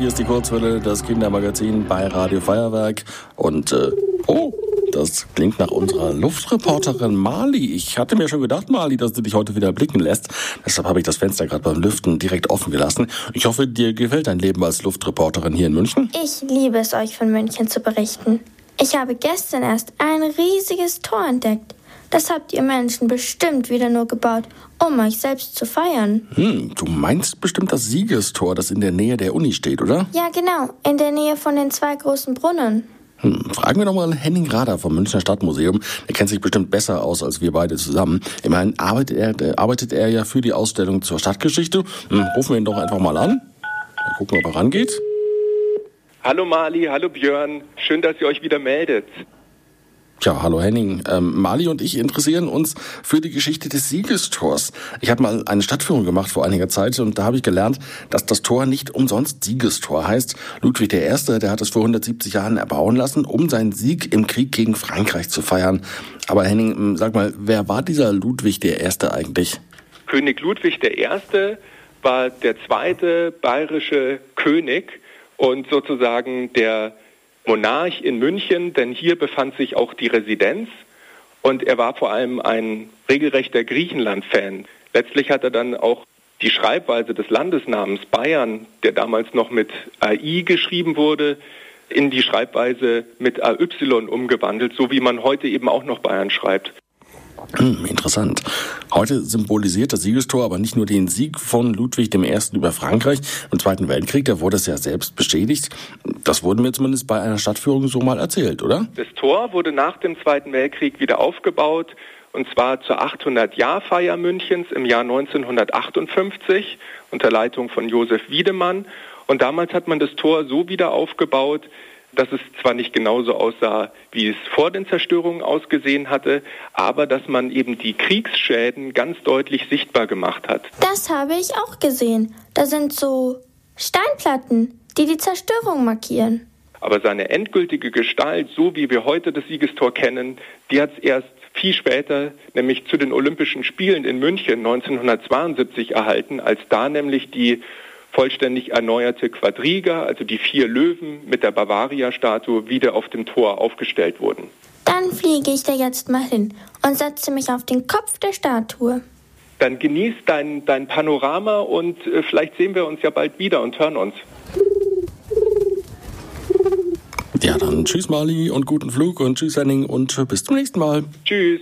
Hier ist die Kurzwelle, das Kindermagazin bei Radio Feuerwerk. Und, äh, oh, das klingt nach unserer Luftreporterin Mali. Ich hatte mir schon gedacht, Mali, dass du dich heute wieder blicken lässt. Deshalb habe ich das Fenster gerade beim Lüften direkt offen gelassen. Ich hoffe, dir gefällt dein Leben als Luftreporterin hier in München. Ich liebe es, euch von München zu berichten. Ich habe gestern erst ein riesiges Tor entdeckt. Das habt ihr Menschen bestimmt wieder nur gebaut, um euch selbst zu feiern. Hm, du meinst bestimmt das Siegestor, das in der Nähe der Uni steht, oder? Ja, genau, in der Nähe von den zwei großen Brunnen. Hm, fragen wir doch mal Henning Rader vom Münchner Stadtmuseum. Der kennt sich bestimmt besser aus als wir beide zusammen. Immerhin arbeitet er, arbeitet er ja für die Ausstellung zur Stadtgeschichte. Hm, rufen wir ihn doch einfach mal an. Mal gucken, ob er rangeht. Hallo Mali, hallo Björn. Schön, dass ihr euch wieder meldet. Tja, hallo Henning. Ähm, Mali und ich interessieren uns für die Geschichte des Siegestors. Ich habe mal eine Stadtführung gemacht vor einiger Zeit und da habe ich gelernt, dass das Tor nicht umsonst Siegestor heißt. Ludwig I., der hat es vor 170 Jahren erbauen lassen, um seinen Sieg im Krieg gegen Frankreich zu feiern. Aber Henning, ähm, sag mal, wer war dieser Ludwig I. eigentlich? König Ludwig I. war der zweite bayerische König und sozusagen der Monarch in München, denn hier befand sich auch die Residenz und er war vor allem ein regelrechter Griechenland-Fan. Letztlich hat er dann auch die Schreibweise des Landesnamens Bayern, der damals noch mit AI geschrieben wurde, in die Schreibweise mit AY umgewandelt, so wie man heute eben auch noch Bayern schreibt. Hm, interessant. Heute symbolisiert das Siegestor aber nicht nur den Sieg von Ludwig I. über Frankreich im Zweiten Weltkrieg, da wurde es ja selbst bestätigt. Das wurde mir zumindest bei einer Stadtführung so mal erzählt, oder? Das Tor wurde nach dem Zweiten Weltkrieg wieder aufgebaut und zwar zur 800-Jahr-Feier Münchens im Jahr 1958 unter Leitung von Josef Wiedemann. Und damals hat man das Tor so wieder aufgebaut, dass es zwar nicht genauso aussah, wie es vor den Zerstörungen ausgesehen hatte, aber dass man eben die Kriegsschäden ganz deutlich sichtbar gemacht hat. Das habe ich auch gesehen. Da sind so Steinplatten, die die Zerstörung markieren. Aber seine endgültige Gestalt, so wie wir heute das Siegestor kennen, die hat es erst viel später, nämlich zu den Olympischen Spielen in München 1972 erhalten, als da nämlich die vollständig erneuerte Quadriga, also die vier Löwen mit der Bavaria-Statue, wieder auf dem Tor aufgestellt wurden. Dann fliege ich da jetzt mal hin und setze mich auf den Kopf der Statue. Dann genieß dein, dein Panorama und äh, vielleicht sehen wir uns ja bald wieder und hören uns. Ja, dann tschüss Mali und guten Flug und tschüss Henning und bis zum nächsten Mal. Tschüss.